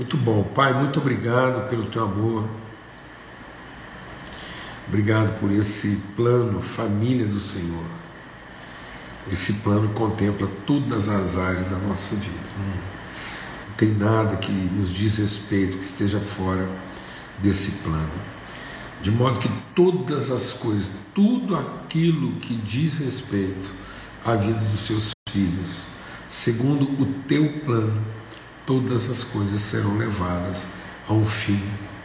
Muito bom, Pai, muito obrigado pelo teu amor. Obrigado por esse plano, família do Senhor. Esse plano contempla todas as áreas da nossa vida. Não tem nada que nos diz respeito que esteja fora desse plano. De modo que todas as coisas, tudo aquilo que diz respeito à vida dos seus filhos, segundo o teu plano, todas as coisas serão levadas a um fim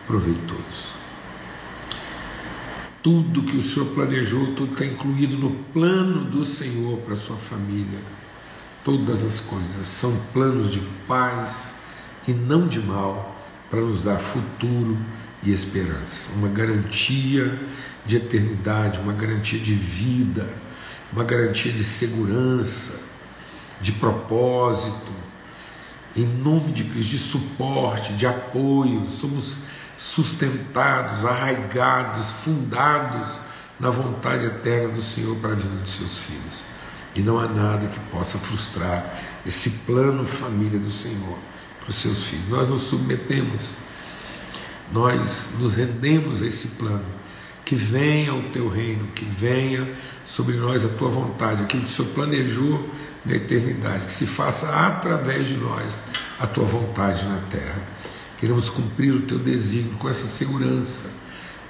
proveitoso. Tudo que o Senhor planejou, tudo está incluído no plano do Senhor para a sua família. Todas as coisas são planos de paz e não de mal, para nos dar futuro e esperança. Uma garantia de eternidade, uma garantia de vida, uma garantia de segurança, de propósito, em nome de Cristo, de suporte, de apoio. Somos sustentados, arraigados, fundados na vontade eterna do Senhor para a vida dos seus filhos. E não há nada que possa frustrar esse plano família do Senhor para os seus filhos. Nós nos submetemos, nós nos rendemos a esse plano. Que venha o teu reino, que venha sobre nós a tua vontade, aquilo que o Senhor planejou na eternidade, que se faça através de nós a tua vontade na terra. Queremos cumprir o teu desígnio com essa segurança.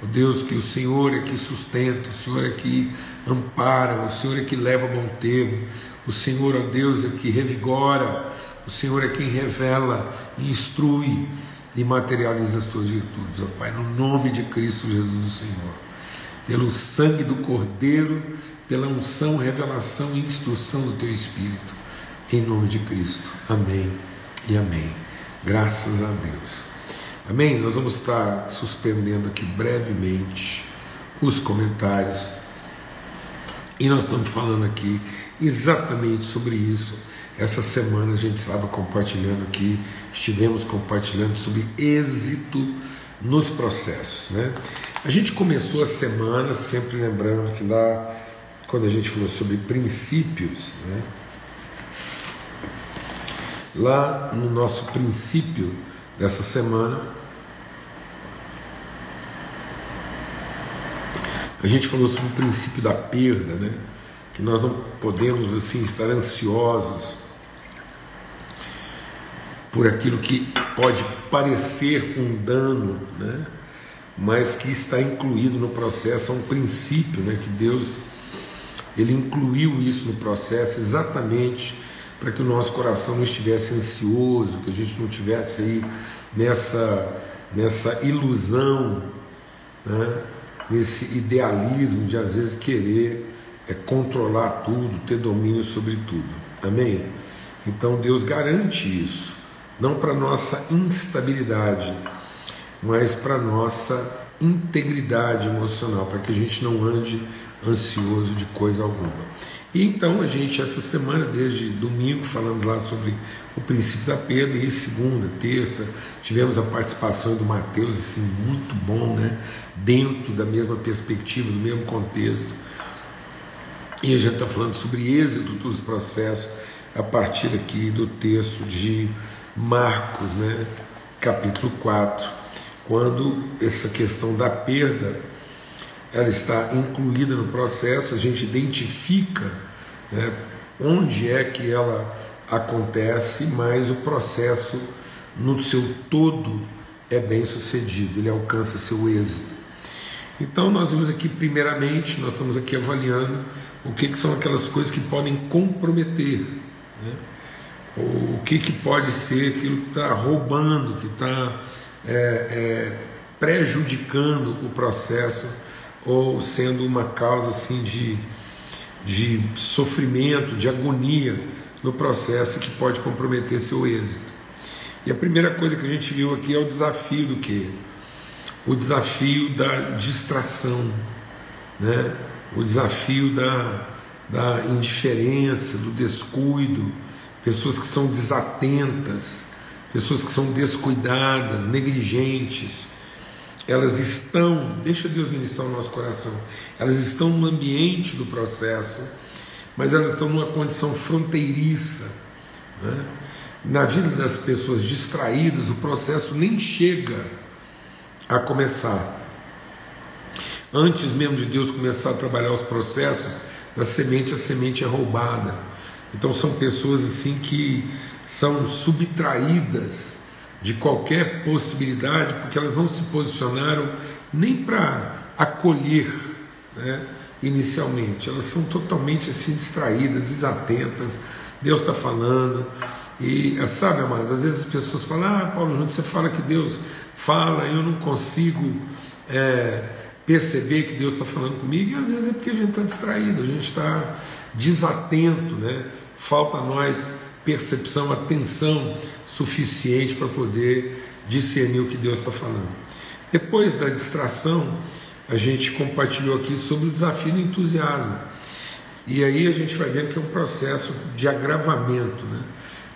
O Deus que o Senhor é que sustenta, o Senhor é que ampara, o Senhor é que leva a bom termo, o Senhor, ó Deus, é que revigora, o Senhor é quem revela e instrui e materializa as tuas virtudes, ó Pai, no nome de Cristo Jesus, o Senhor, pelo sangue do Cordeiro, pela unção, revelação e instrução do teu Espírito, em nome de Cristo. Amém e amém. Graças a Deus. Amém? Nós vamos estar suspendendo aqui brevemente os comentários. E nós estamos falando aqui exatamente sobre isso. Essa semana a gente estava compartilhando aqui, estivemos compartilhando sobre êxito nos processos. Né? A gente começou a semana, sempre lembrando que lá, quando a gente falou sobre princípios, né? lá no nosso princípio dessa semana, a gente falou sobre o princípio da perda, né? Que nós não podemos assim estar ansiosos por aquilo que pode parecer um dano, né? Mas que está incluído no processo, é um princípio, né? Que Deus ele incluiu isso no processo exatamente para que o nosso coração não estivesse ansioso, que a gente não tivesse aí nessa, nessa ilusão, né? nesse idealismo de às vezes querer é, controlar tudo, ter domínio sobre tudo. Amém? Então Deus garante isso, não para nossa instabilidade, mas para nossa integridade emocional, para que a gente não ande ansioso de coisa alguma. E então a gente, essa semana, desde domingo, falamos lá sobre o princípio da perda, e segunda, terça, tivemos a participação do Mateus, assim, muito bom, né? Dentro da mesma perspectiva, do mesmo contexto. E a gente está falando sobre êxito dos processos a partir aqui do texto de Marcos, né? Capítulo 4, quando essa questão da perda ela está incluída no processo, a gente identifica né, onde é que ela acontece, mas o processo no seu todo é bem sucedido, ele alcança seu êxito. Então nós vimos aqui primeiramente, nós estamos aqui avaliando o que, que são aquelas coisas que podem comprometer, né? o que, que pode ser aquilo que está roubando, que está é, é, prejudicando o processo ou sendo uma causa assim de de sofrimento, de agonia no processo que pode comprometer seu êxito. E a primeira coisa que a gente viu aqui é o desafio do que? O desafio da distração, né? o desafio da, da indiferença, do descuido, pessoas que são desatentas, pessoas que são descuidadas, negligentes, elas estão, deixa Deus ministrar o nosso coração, elas estão no ambiente do processo, mas elas estão numa condição fronteiriça, né? na vida das pessoas distraídas, o processo nem chega a começar. Antes mesmo de Deus começar a trabalhar os processos, da semente a semente é roubada. Então são pessoas assim que são subtraídas de qualquer possibilidade, porque elas não se posicionaram nem para acolher né, inicialmente, elas são totalmente assim distraídas, desatentas. Deus está falando, e sabe, amados, às vezes as pessoas falam: Ah, Paulo Júnior, você fala que Deus fala, eu não consigo é, perceber que Deus está falando comigo, e às vezes é porque a gente está distraído, a gente está desatento, né? falta nós percepção, atenção suficiente para poder discernir o que Deus está falando. Depois da distração, a gente compartilhou aqui sobre o desafio do entusiasmo. E aí a gente vai vendo que é um processo de agravamento. Né?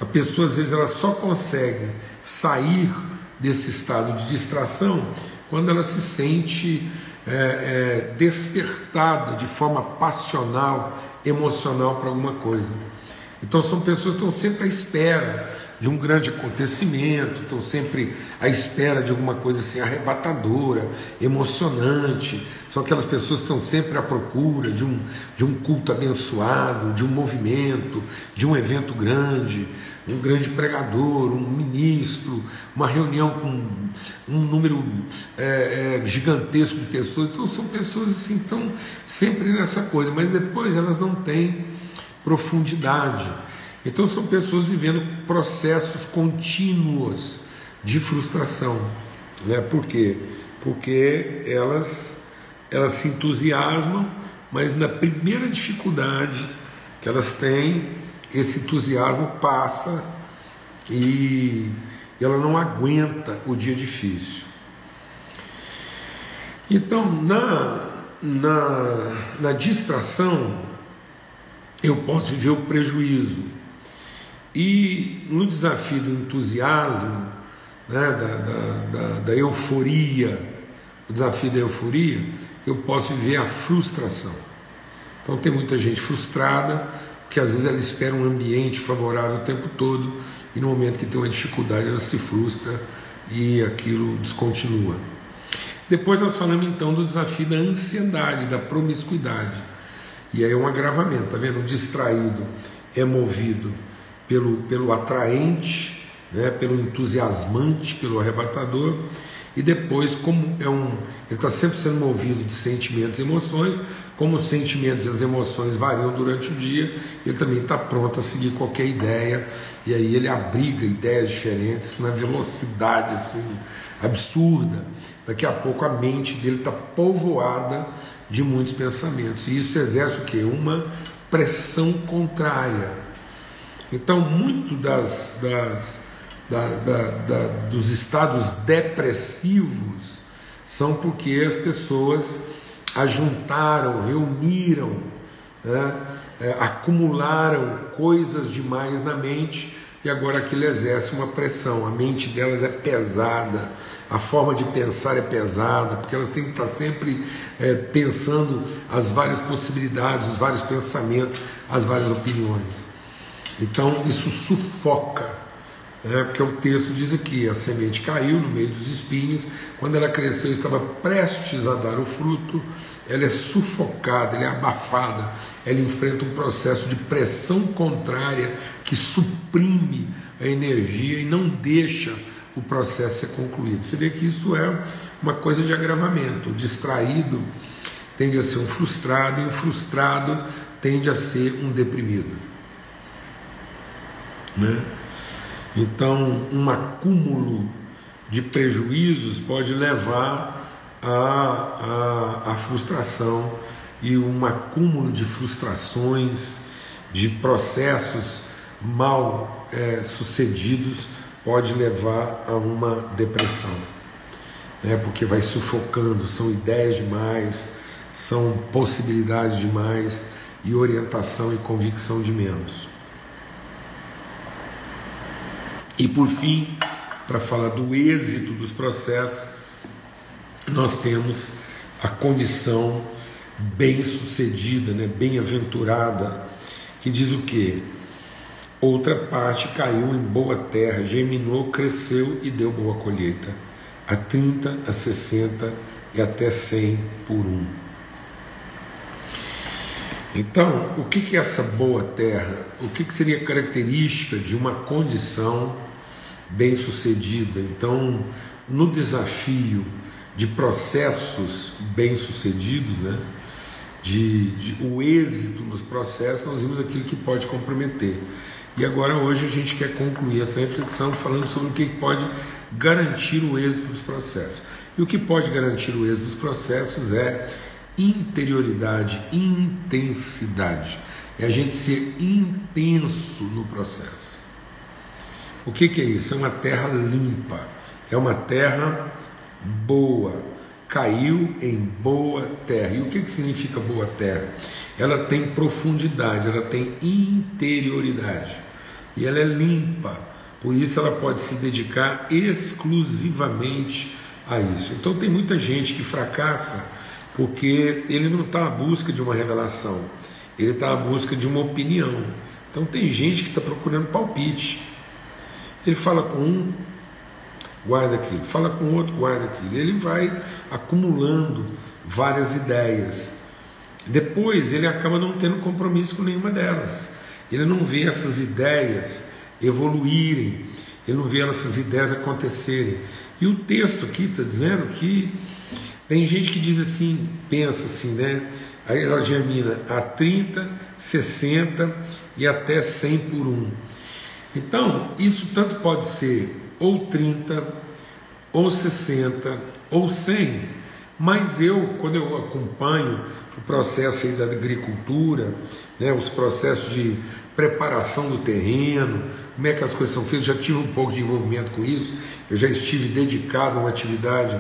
A pessoa às vezes ela só consegue sair desse estado de distração quando ela se sente é, é, despertada de forma passional, emocional para alguma coisa. Então são pessoas que estão sempre à espera de um grande acontecimento, estão sempre à espera de alguma coisa assim arrebatadora, emocionante. São aquelas pessoas que estão sempre à procura de um, de um culto abençoado, de um movimento, de um evento grande, um grande pregador, um ministro, uma reunião com um número é, é, gigantesco de pessoas. Então são pessoas assim que estão sempre nessa coisa, mas depois elas não têm profundidade então são pessoas vivendo processos contínuos de frustração. Né? Por quê? Porque elas, elas se entusiasmam, mas na primeira dificuldade que elas têm, esse entusiasmo passa e ela não aguenta o dia difícil. Então, na, na, na distração, eu posso viver o prejuízo e no desafio do entusiasmo, né, da, da, da, da euforia, o desafio da euforia, eu posso viver a frustração. Então tem muita gente frustrada, porque às vezes ela espera um ambiente favorável o tempo todo, e no momento que tem uma dificuldade ela se frustra e aquilo descontinua. Depois nós falamos então do desafio da ansiedade, da promiscuidade. E aí é um agravamento, tá vendo? O distraído é movido pelo, pelo atraente, né, pelo entusiasmante, pelo arrebatador, e depois, como é um. Ele está sempre sendo movido de sentimentos e emoções, como os sentimentos e as emoções variam durante o dia, ele também está pronto a seguir qualquer ideia, e aí ele abriga ideias diferentes, uma velocidade assim, absurda. Daqui a pouco a mente dele está povoada de muitos pensamentos, e isso exerce o que? Uma pressão contrária então, muito das, das da, da, da, dos estados depressivos são porque as pessoas ajuntaram, reuniram, né, é, acumularam coisas demais na mente e agora aquilo exerce uma pressão. A mente delas é pesada, a forma de pensar é pesada, porque elas têm que estar sempre é, pensando as várias possibilidades, os vários pensamentos, as várias opiniões. Então isso sufoca, né? porque o texto diz aqui: a semente caiu no meio dos espinhos, quando ela cresceu, estava prestes a dar o fruto, ela é sufocada, ela é abafada, ela enfrenta um processo de pressão contrária que suprime a energia e não deixa o processo ser concluído. Você vê que isso é uma coisa de agravamento. O distraído tende a ser um frustrado e o frustrado tende a ser um deprimido. Né? Então, um acúmulo de prejuízos pode levar à frustração e um acúmulo de frustrações, de processos mal é, sucedidos pode levar a uma depressão, né? porque vai sufocando, são ideias demais, são possibilidades demais e orientação e convicção de menos. E por fim, para falar do êxito dos processos, nós temos a condição bem sucedida, né, bem aventurada, que diz o que? Outra parte caiu em boa terra, germinou, cresceu e deu boa colheita, a 30, a 60 e até 100 por um. Então, o que é essa boa terra? O que seria característica de uma condição bem-sucedida? Então, no desafio de processos bem-sucedidos, né? De, de, o êxito nos processos, nós vimos aquilo que pode comprometer. E agora, hoje, a gente quer concluir essa reflexão falando sobre o que pode garantir o êxito dos processos. E o que pode garantir o êxito dos processos é interioridade, intensidade. É a gente ser intenso no processo. O que, que é isso? É uma terra limpa, é uma terra boa, caiu em boa terra. E o que, que significa boa terra? Ela tem profundidade, ela tem interioridade e ela é limpa, por isso ela pode se dedicar exclusivamente a isso. Então tem muita gente que fracassa porque ele não está à busca de uma revelação, ele está à busca de uma opinião. Então tem gente que está procurando palpite. Ele fala com um, guarda aquilo, fala com outro, guarda aquilo. Ele vai acumulando várias ideias. Depois ele acaba não tendo compromisso com nenhuma delas. Ele não vê essas ideias evoluírem, ele não vê essas ideias acontecerem. E o texto aqui está dizendo que tem gente que diz assim, pensa assim, né? Aí ela germina a 30, 60 e até 100 por um. Então, isso tanto pode ser ou 30, ou 60, ou 100, mas eu, quando eu acompanho o processo da agricultura, né, os processos de preparação do terreno, como é que as coisas são feitas, já tive um pouco de envolvimento com isso, eu já estive dedicado a uma atividade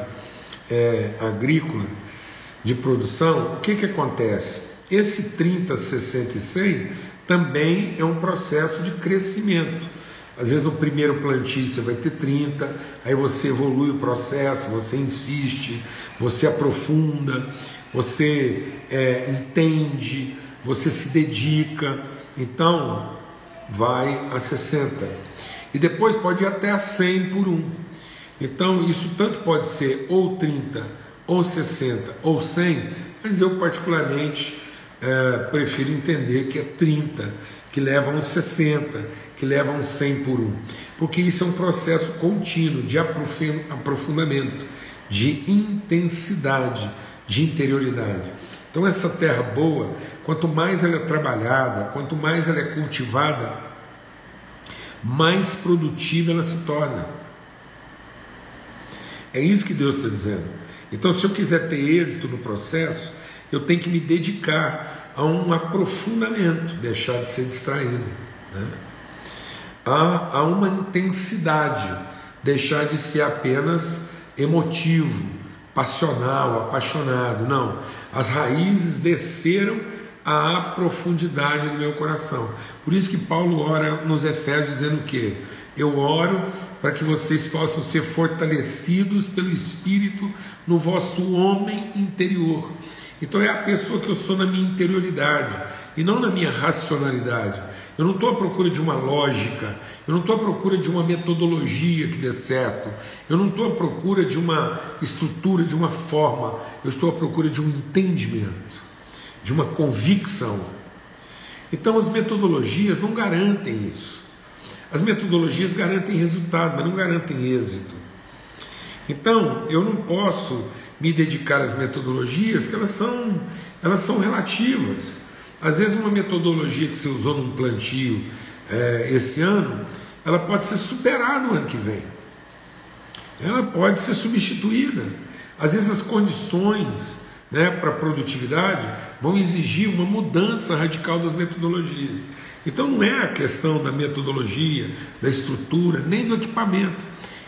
é, agrícola de produção, o que, que acontece? Esse 30, 60 e 100 também é um processo de crescimento. Às vezes no primeiro plantio você vai ter 30, aí você evolui o processo, você insiste, você aprofunda, você é, entende, você se dedica, então vai a 60. E depois pode ir até a 100 por um. Então isso tanto pode ser ou 30, ou 60, ou 100, mas eu particularmente é, prefiro entender que é 30, que leva uns 60, que levam um 100 por um, porque isso é um processo contínuo de aprofundamento, de intensidade, de interioridade. Então, essa terra boa, quanto mais ela é trabalhada, quanto mais ela é cultivada, mais produtiva ela se torna. É isso que Deus está dizendo. Então, se eu quiser ter êxito no processo, eu tenho que me dedicar a um aprofundamento, deixar de ser distraído. Né? A, a uma intensidade, deixar de ser apenas emotivo, passional, apaixonado. Não, as raízes desceram à profundidade do meu coração. Por isso que Paulo ora nos Efésios dizendo o quê? Eu oro para que vocês possam ser fortalecidos pelo Espírito no vosso homem interior. Então é a pessoa que eu sou na minha interioridade e não na minha racionalidade. Eu não estou à procura de uma lógica, eu não estou à procura de uma metodologia que dê certo, eu não estou à procura de uma estrutura, de uma forma, eu estou à procura de um entendimento, de uma convicção. Então as metodologias não garantem isso. As metodologias garantem resultado, mas não garantem êxito. Então eu não posso me dedicar às metodologias que elas são, elas são relativas. Às vezes, uma metodologia que você usou num plantio é, esse ano, ela pode ser superada no ano que vem. Ela pode ser substituída. Às vezes, as condições né, para produtividade vão exigir uma mudança radical das metodologias. Então, não é a questão da metodologia, da estrutura, nem do equipamento.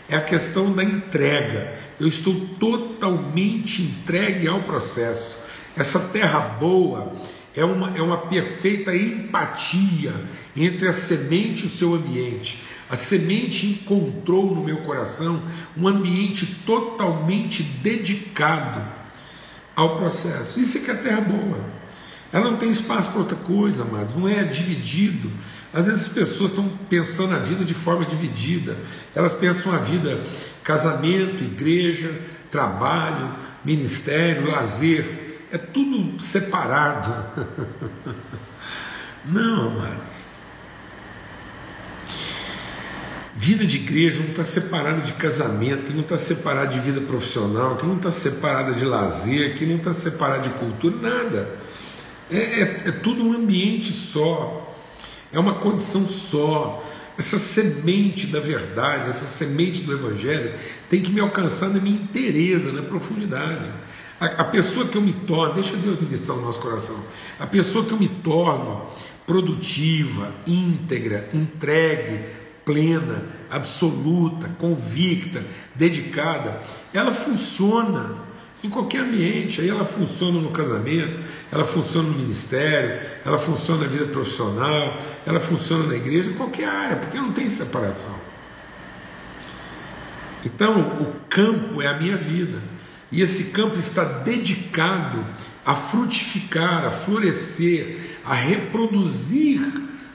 É a questão da entrega. Eu estou totalmente entregue ao processo. Essa terra boa, é uma, é uma perfeita empatia entre a semente e o seu ambiente. A semente encontrou no meu coração um ambiente totalmente dedicado ao processo. Isso é que é a terra boa. Ela não tem espaço para outra coisa, amados, não é dividido. Às vezes as pessoas estão pensando a vida de forma dividida. Elas pensam a vida casamento, igreja, trabalho, ministério, lazer. É tudo separado. Não, amados. Vida de igreja não está separada de casamento, que não está separada de vida profissional, que não está separada de lazer, que não está separada de cultura, nada. É, é, é tudo um ambiente só, é uma condição só. Essa semente da verdade, essa semente do Evangelho tem que me alcançar na minha inteireza, na profundidade. A, a pessoa que eu me torno, deixa Deus ministrar o nosso coração, a pessoa que eu me torno produtiva, íntegra, entregue, plena, absoluta, convicta, dedicada, ela funciona em qualquer ambiente. Aí ela funciona no casamento, ela funciona no ministério, ela funciona na vida profissional, ela funciona na igreja, em qualquer área, porque não tem separação. Então, o campo é a minha vida. E esse campo está dedicado a frutificar, a florescer, a reproduzir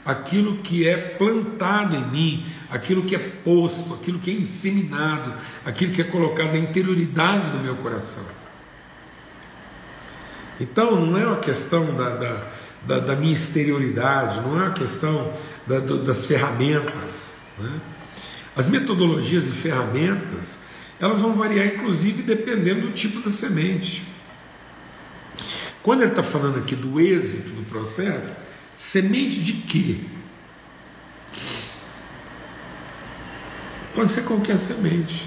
aquilo que é plantado em mim, aquilo que é posto, aquilo que é inseminado, aquilo que é colocado na interioridade do meu coração. Então não é uma questão da, da, da, da minha exterioridade, não é uma questão da, do, das ferramentas. Né? As metodologias e ferramentas elas vão variar inclusive dependendo do tipo da semente. Quando ele está falando aqui do êxito do processo, Semente de quê? Pode ser qualquer semente.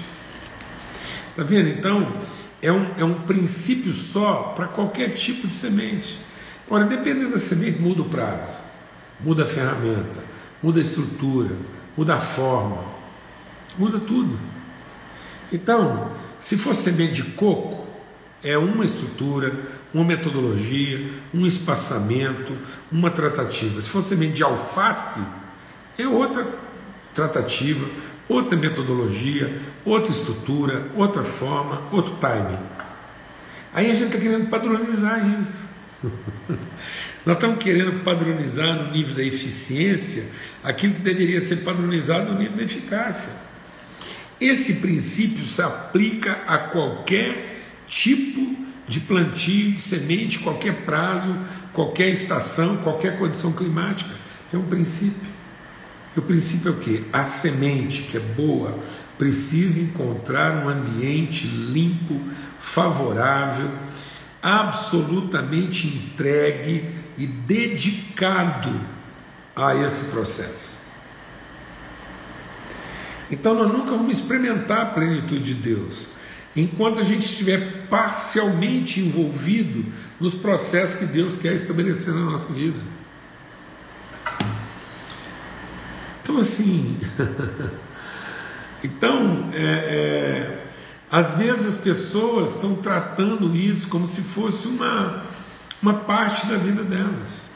Está vendo? Então, é um, é um princípio só para qualquer tipo de semente. Agora, dependendo da semente, muda o prazo, muda a ferramenta, muda a estrutura, muda a forma, muda tudo. Então, se for semente de coco, é uma estrutura, uma metodologia, um espaçamento, uma tratativa. Se for semente de alface, é outra tratativa, outra metodologia, outra estrutura, outra forma, outro timing. Aí a gente está querendo padronizar isso. Nós estamos querendo padronizar no nível da eficiência aquilo que deveria ser padronizado no nível da eficácia. Esse princípio se aplica a qualquer tipo de plantio, de semente, qualquer prazo, qualquer estação, qualquer condição climática. É um princípio. E o princípio é o quê? A semente que é boa precisa encontrar um ambiente limpo, favorável, absolutamente entregue e dedicado a esse processo. Então nós nunca vamos experimentar a plenitude de Deus enquanto a gente estiver parcialmente envolvido nos processos que Deus quer estabelecer na nossa vida. Então, assim, então, é, é, às vezes as pessoas estão tratando isso como se fosse uma, uma parte da vida delas,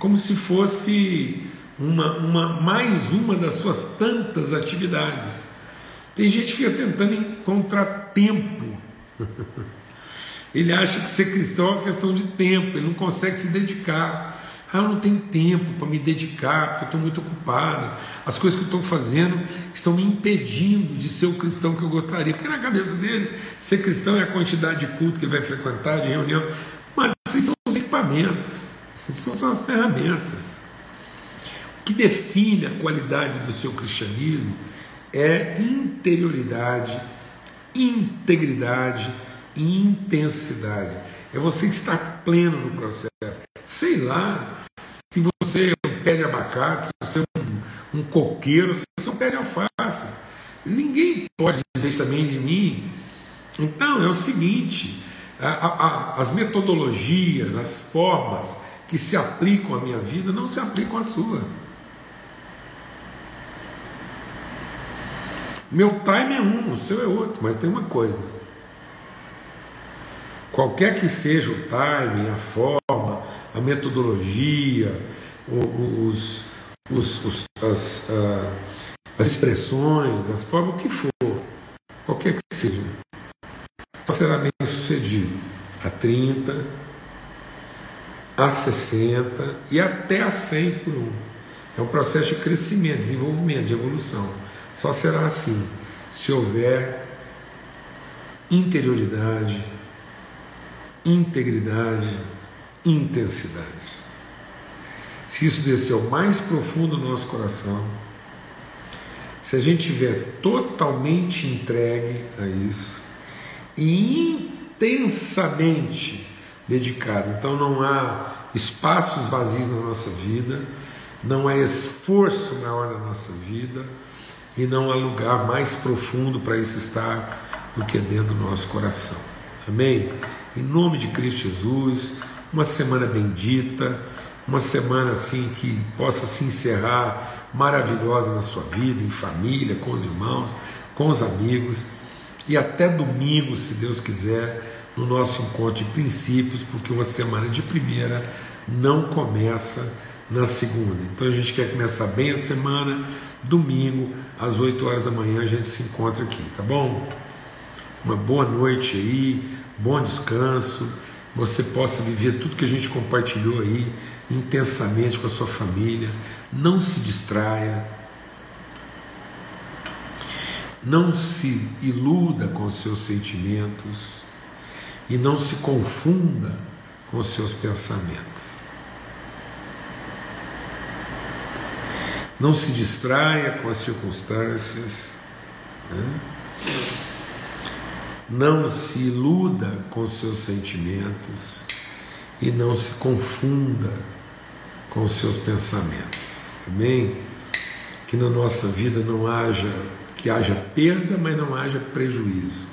como se fosse uma, uma mais uma das suas tantas atividades. Tem gente que fica tentando encontrar tempo. Ele acha que ser cristão é uma questão de tempo, ele não consegue se dedicar. Ah, eu não tenho tempo para me dedicar, porque eu estou muito ocupado. As coisas que eu estou fazendo estão me impedindo de ser o cristão que eu gostaria. Porque na cabeça dele, ser cristão é a quantidade de culto que ele vai frequentar, de reunião. Mas esses são os equipamentos, essas são as ferramentas. Que define a qualidade do seu cristianismo é interioridade, integridade e intensidade. É você estar pleno no processo. Sei lá, se você é um pé de abacate, se você é um, um coqueiro, se você é um pé de alface. Ninguém pode dizer também de mim. Então é o seguinte: a, a, as metodologias, as formas que se aplicam à minha vida não se aplicam à sua. Meu time é um, o seu é outro, mas tem uma coisa. Qualquer que seja o time, a forma, a metodologia, os, os, os as, uh, as expressões, as formas, o que for, qualquer que seja, só será bem sucedido a 30, a 60 e até a 100 por um. É um processo de crescimento, desenvolvimento, de evolução. Só será assim se houver interioridade, integridade, intensidade. Se isso descer ao mais profundo do nosso coração, se a gente estiver totalmente entregue a isso e intensamente dedicado, então não há espaços vazios na nossa vida, não há esforço maior na nossa vida e não há lugar mais profundo para isso estar do que dentro do nosso coração. Amém? Em nome de Cristo Jesus, uma semana bendita uma semana assim que possa se encerrar maravilhosa na sua vida, em família, com os irmãos, com os amigos e até domingo, se Deus quiser, no nosso encontro de princípios, porque uma semana de primeira não começa na segunda. Então a gente quer começar bem a semana, domingo, às 8 horas da manhã a gente se encontra aqui, tá bom? Uma boa noite aí, bom descanso, você possa viver tudo que a gente compartilhou aí intensamente com a sua família, não se distraia, não se iluda com os seus sentimentos e não se confunda com os seus pensamentos. Não se distraia com as circunstâncias, né? não se iluda com seus sentimentos e não se confunda com os seus pensamentos. Amém? Que na nossa vida não haja, que haja perda, mas não haja prejuízo.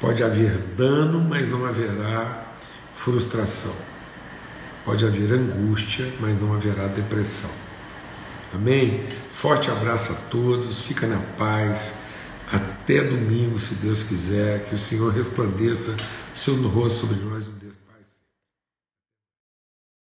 Pode haver dano, mas não haverá frustração. Pode haver angústia, mas não haverá depressão. Amém? Forte abraço a todos, fica na paz. Até domingo, se Deus quiser, que o Senhor resplandeça seu rosto sobre nós.